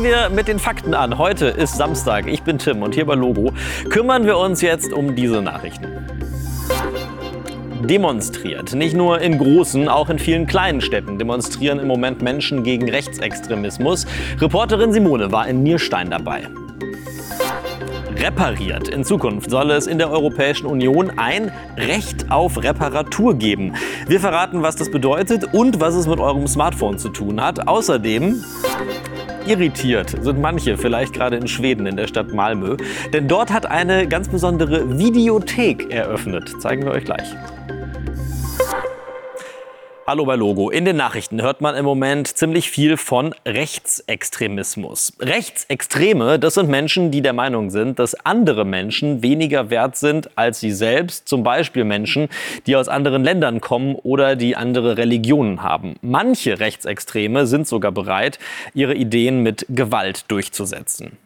Fangen wir mit den Fakten an. Heute ist Samstag. Ich bin Tim und hier bei Logo kümmern wir uns jetzt um diese Nachrichten demonstriert. Nicht nur in großen, auch in vielen kleinen Städten demonstrieren im Moment Menschen gegen Rechtsextremismus. Reporterin Simone war in Nierstein dabei repariert. In Zukunft soll es in der Europäischen Union ein Recht auf Reparatur geben. Wir verraten, was das bedeutet und was es mit eurem Smartphone zu tun hat. Außerdem irritiert sind manche, vielleicht gerade in Schweden, in der Stadt Malmö. Denn dort hat eine ganz besondere Videothek eröffnet. Zeigen wir euch gleich. Hallo bei Logo. In den Nachrichten hört man im Moment ziemlich viel von Rechtsextremismus. Rechtsextreme, das sind Menschen, die der Meinung sind, dass andere Menschen weniger wert sind als sie selbst. Zum Beispiel Menschen, die aus anderen Ländern kommen oder die andere Religionen haben. Manche Rechtsextreme sind sogar bereit, ihre Ideen mit Gewalt durchzusetzen.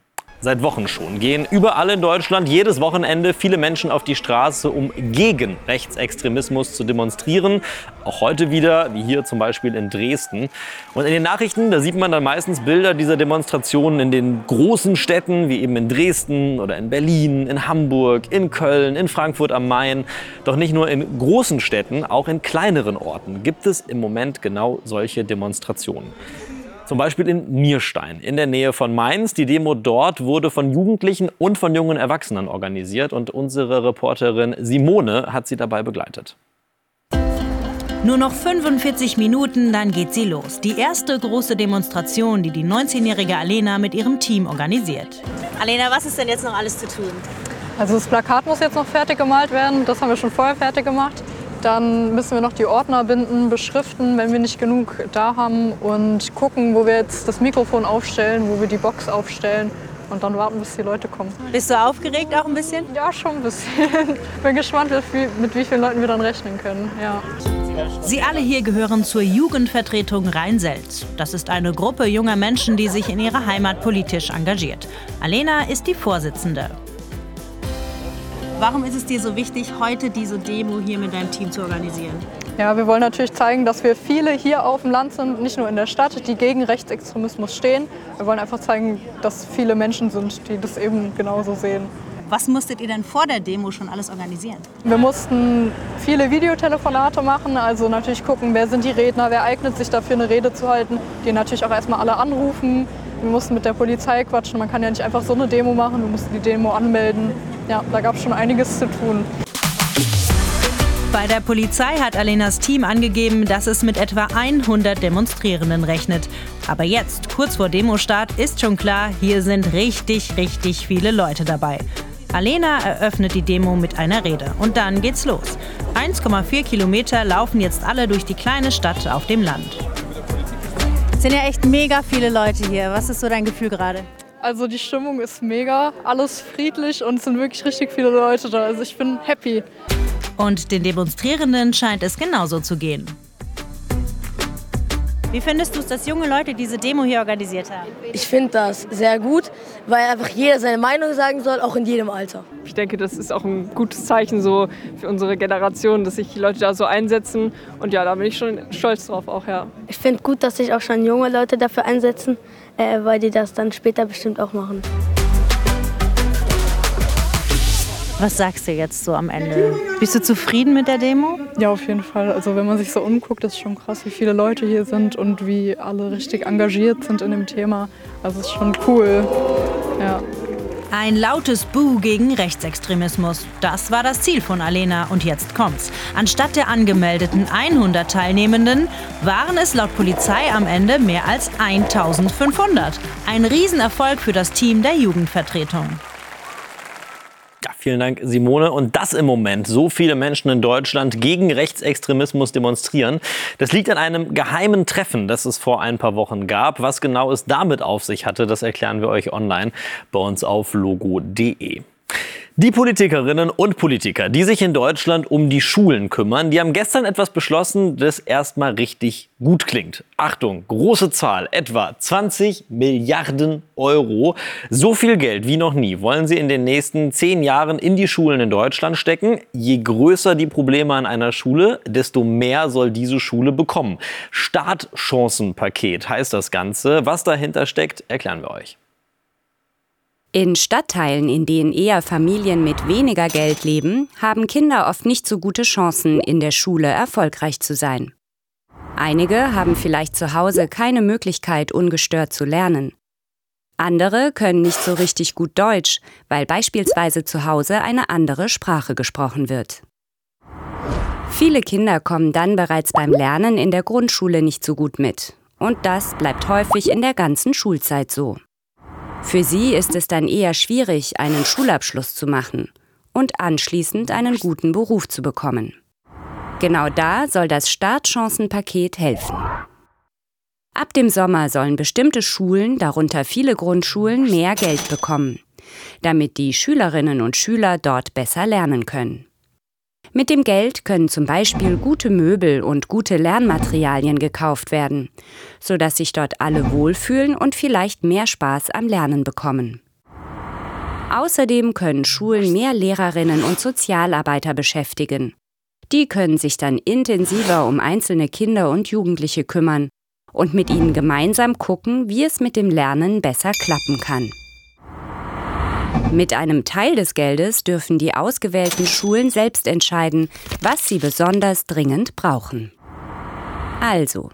Seit Wochen schon gehen überall in Deutschland jedes Wochenende viele Menschen auf die Straße, um gegen Rechtsextremismus zu demonstrieren. Auch heute wieder, wie hier zum Beispiel in Dresden. Und in den Nachrichten, da sieht man dann meistens Bilder dieser Demonstrationen in den großen Städten, wie eben in Dresden oder in Berlin, in Hamburg, in Köln, in Frankfurt am Main. Doch nicht nur in großen Städten, auch in kleineren Orten gibt es im Moment genau solche Demonstrationen. Zum Beispiel in Nierstein in der Nähe von Mainz. Die Demo dort wurde von Jugendlichen und von jungen Erwachsenen organisiert und unsere Reporterin Simone hat sie dabei begleitet. Nur noch 45 Minuten, dann geht sie los. Die erste große Demonstration, die die 19-jährige Alena mit ihrem Team organisiert. Alena, was ist denn jetzt noch alles zu tun? Also das Plakat muss jetzt noch fertig gemalt werden. Das haben wir schon vorher fertig gemacht. Dann müssen wir noch die Ordner binden, beschriften, wenn wir nicht genug da haben und gucken, wo wir jetzt das Mikrofon aufstellen, wo wir die Box aufstellen und dann warten, bis die Leute kommen. Bist du aufgeregt auch ein bisschen? Ja, schon ein bisschen. Bin gespannt, mit wie vielen Leuten wir dann rechnen können. Ja. Sie alle hier gehören zur Jugendvertretung Rheinselz. Das ist eine Gruppe junger Menschen, die sich in ihrer Heimat politisch engagiert. Alena ist die Vorsitzende. Warum ist es dir so wichtig, heute diese Demo hier mit deinem Team zu organisieren? Ja, wir wollen natürlich zeigen, dass wir viele hier auf dem Land sind, nicht nur in der Stadt, die gegen Rechtsextremismus stehen. Wir wollen einfach zeigen, dass viele Menschen sind, die das eben genauso sehen. Was musstet ihr denn vor der Demo schon alles organisieren? Wir mussten viele Videotelefonate machen, also natürlich gucken, wer sind die Redner, wer eignet sich dafür eine Rede zu halten, die natürlich auch erstmal alle anrufen. Wir mussten mit der Polizei quatschen, man kann ja nicht einfach so eine Demo machen, wir mussten die Demo anmelden ja, da gab es schon einiges zu tun. Bei der Polizei hat Alenas Team angegeben, dass es mit etwa 100 Demonstrierenden rechnet. Aber jetzt, kurz vor Demostart, ist schon klar, hier sind richtig, richtig viele Leute dabei. Alena eröffnet die Demo mit einer Rede und dann geht's los. 1,4 Kilometer laufen jetzt alle durch die kleine Stadt auf dem Land. Es sind ja echt mega viele Leute hier. Was ist so dein Gefühl gerade? Also die Stimmung ist mega, alles friedlich und es sind wirklich richtig viele Leute da. Also ich bin happy. Und den Demonstrierenden scheint es genauso zu gehen. Wie findest du es, dass junge Leute diese Demo hier organisiert haben? Ich finde das sehr gut, weil einfach jeder seine Meinung sagen soll, auch in jedem Alter. Ich denke, das ist auch ein gutes Zeichen so für unsere Generation, dass sich die Leute da so einsetzen. Und ja, da bin ich schon stolz drauf auch, ja. Ich finde gut, dass sich auch schon junge Leute dafür einsetzen, äh, weil die das dann später bestimmt auch machen. Was sagst du jetzt so am Ende? Bist du zufrieden mit der Demo? Ja, auf jeden Fall. Also wenn man sich so umguckt, ist schon krass, wie viele Leute hier sind und wie alle richtig engagiert sind in dem Thema. Also es ist schon cool. Ja. Ein lautes Buh gegen Rechtsextremismus. Das war das Ziel von Alena. Und jetzt kommt's. Anstatt der angemeldeten 100 Teilnehmenden waren es laut Polizei am Ende mehr als 1500. Ein Riesenerfolg für das Team der Jugendvertretung. Vielen Dank, Simone. Und dass im Moment so viele Menschen in Deutschland gegen Rechtsextremismus demonstrieren, das liegt an einem geheimen Treffen, das es vor ein paar Wochen gab. Was genau es damit auf sich hatte, das erklären wir euch online bei uns auf logo.de. Die Politikerinnen und Politiker, die sich in Deutschland um die Schulen kümmern, die haben gestern etwas beschlossen, das erstmal richtig gut klingt. Achtung, große Zahl, etwa 20 Milliarden Euro. So viel Geld wie noch nie wollen sie in den nächsten zehn Jahren in die Schulen in Deutschland stecken. Je größer die Probleme an einer Schule, desto mehr soll diese Schule bekommen. Startchancenpaket heißt das Ganze. Was dahinter steckt, erklären wir euch. In Stadtteilen, in denen eher Familien mit weniger Geld leben, haben Kinder oft nicht so gute Chancen, in der Schule erfolgreich zu sein. Einige haben vielleicht zu Hause keine Möglichkeit, ungestört zu lernen. Andere können nicht so richtig gut Deutsch, weil beispielsweise zu Hause eine andere Sprache gesprochen wird. Viele Kinder kommen dann bereits beim Lernen in der Grundschule nicht so gut mit. Und das bleibt häufig in der ganzen Schulzeit so. Für sie ist es dann eher schwierig, einen Schulabschluss zu machen und anschließend einen guten Beruf zu bekommen. Genau da soll das Startchancenpaket helfen. Ab dem Sommer sollen bestimmte Schulen, darunter viele Grundschulen, mehr Geld bekommen, damit die Schülerinnen und Schüler dort besser lernen können. Mit dem Geld können zum Beispiel gute Möbel und gute Lernmaterialien gekauft werden, sodass sich dort alle wohlfühlen und vielleicht mehr Spaß am Lernen bekommen. Außerdem können Schulen mehr Lehrerinnen und Sozialarbeiter beschäftigen. Die können sich dann intensiver um einzelne Kinder und Jugendliche kümmern und mit ihnen gemeinsam gucken, wie es mit dem Lernen besser klappen kann. Mit einem Teil des Geldes dürfen die ausgewählten Schulen selbst entscheiden, was sie besonders dringend brauchen. Also,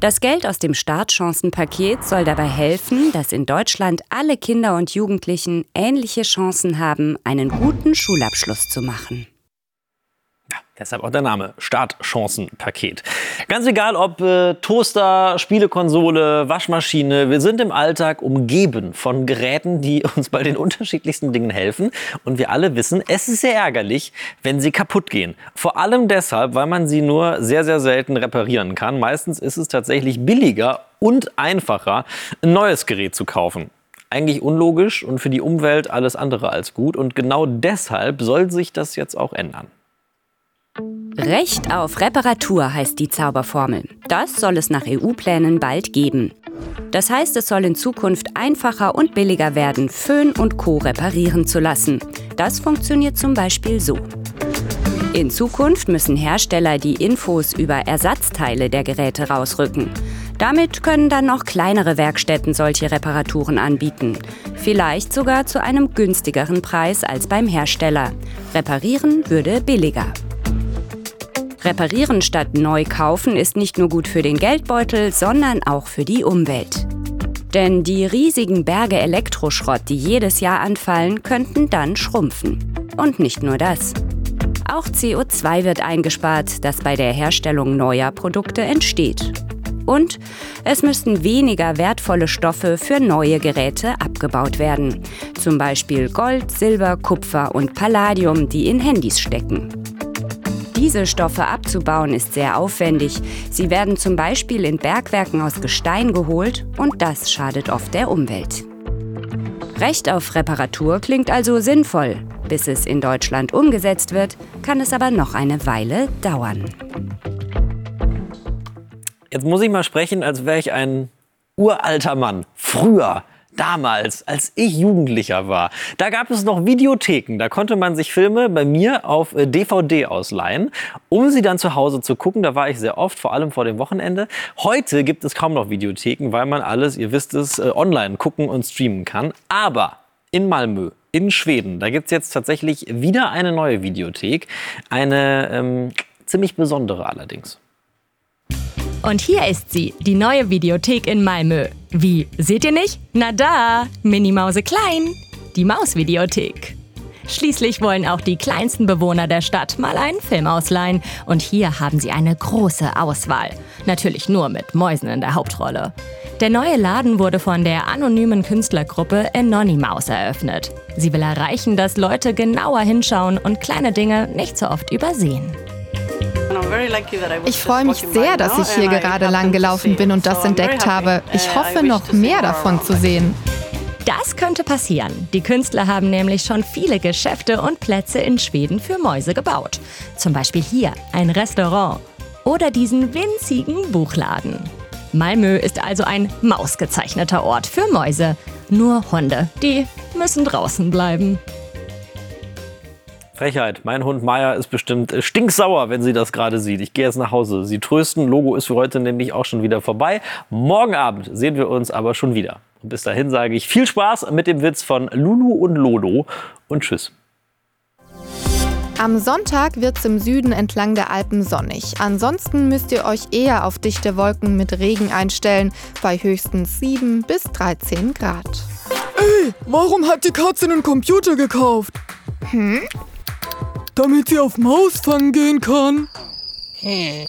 das Geld aus dem Startchancenpaket soll dabei helfen, dass in Deutschland alle Kinder und Jugendlichen ähnliche Chancen haben, einen guten Schulabschluss zu machen. Deshalb auch der Name Startchancenpaket. Ganz egal ob äh, Toaster, Spielekonsole, Waschmaschine, wir sind im Alltag umgeben von Geräten, die uns bei den unterschiedlichsten Dingen helfen. Und wir alle wissen, es ist sehr ärgerlich, wenn sie kaputt gehen. Vor allem deshalb, weil man sie nur sehr, sehr selten reparieren kann. Meistens ist es tatsächlich billiger und einfacher, ein neues Gerät zu kaufen eigentlich unlogisch und für die Umwelt alles andere als gut. Und genau deshalb soll sich das jetzt auch ändern. Recht auf Reparatur heißt die Zauberformel. Das soll es nach EU-Plänen bald geben. Das heißt, es soll in Zukunft einfacher und billiger werden, Föhn und Co. reparieren zu lassen. Das funktioniert zum Beispiel so. In Zukunft müssen Hersteller die Infos über Ersatzteile der Geräte rausrücken. Damit können dann noch kleinere Werkstätten solche Reparaturen anbieten. Vielleicht sogar zu einem günstigeren Preis als beim Hersteller. Reparieren würde billiger. Reparieren statt neu kaufen ist nicht nur gut für den Geldbeutel, sondern auch für die Umwelt. Denn die riesigen Berge Elektroschrott, die jedes Jahr anfallen, könnten dann schrumpfen. Und nicht nur das. Auch CO2 wird eingespart, das bei der Herstellung neuer Produkte entsteht. Und es müssten weniger wertvolle Stoffe für neue Geräte abgebaut werden. Zum Beispiel Gold, Silber, Kupfer und Palladium, die in Handys stecken. Diese Stoffe abzubauen ist sehr aufwendig. Sie werden zum Beispiel in Bergwerken aus Gestein geholt und das schadet oft der Umwelt. Recht auf Reparatur klingt also sinnvoll. Bis es in Deutschland umgesetzt wird, kann es aber noch eine Weile dauern. Jetzt muss ich mal sprechen, als wäre ich ein uralter Mann. Früher damals, als ich Jugendlicher war, da gab es noch Videotheken. Da konnte man sich Filme bei mir auf DVD äh, ausleihen, um sie dann zu Hause zu gucken. Da war ich sehr oft, vor allem vor dem Wochenende. Heute gibt es kaum noch Videotheken, weil man alles, ihr wisst es, äh, online gucken und streamen kann. Aber in Malmö, in Schweden, da gibt es jetzt tatsächlich wieder eine neue Videothek. Eine ähm, ziemlich besondere allerdings. Und hier ist sie, die neue Videothek in Malmö. Wie, seht ihr nicht? Na da, Minimause klein, die Mausvideothek. Schließlich wollen auch die kleinsten Bewohner der Stadt mal einen Film ausleihen. Und hier haben sie eine große Auswahl. Natürlich nur mit Mäusen in der Hauptrolle. Der neue Laden wurde von der anonymen Künstlergruppe Anonymaus eröffnet. Sie will erreichen, dass Leute genauer hinschauen und kleine Dinge nicht so oft übersehen. Ich freue mich sehr, dass ich hier gerade lang gelaufen bin und das entdeckt habe. Ich hoffe, noch mehr davon zu sehen. Das könnte passieren. Die Künstler haben nämlich schon viele Geschäfte und Plätze in Schweden für Mäuse gebaut. Zum Beispiel hier ein Restaurant oder diesen winzigen Buchladen. Malmö ist also ein mausgezeichneter Ort für Mäuse. Nur Hunde, die müssen draußen bleiben. Frechheit. Mein Hund Maya ist bestimmt äh, stinksauer, wenn sie das gerade sieht. Ich gehe jetzt nach Hause. Sie trösten. Logo ist für heute nämlich auch schon wieder vorbei. Morgen Abend sehen wir uns aber schon wieder. Und bis dahin sage ich viel Spaß mit dem Witz von Lulu und Lodo und tschüss. Am Sonntag wird es im Süden entlang der Alpen sonnig. Ansonsten müsst ihr euch eher auf dichte Wolken mit Regen einstellen, bei höchstens 7 bis 13 Grad. Ey, warum hat die Katze einen Computer gekauft? Hm? Damit sie auf Mausfang gehen kann. Hm.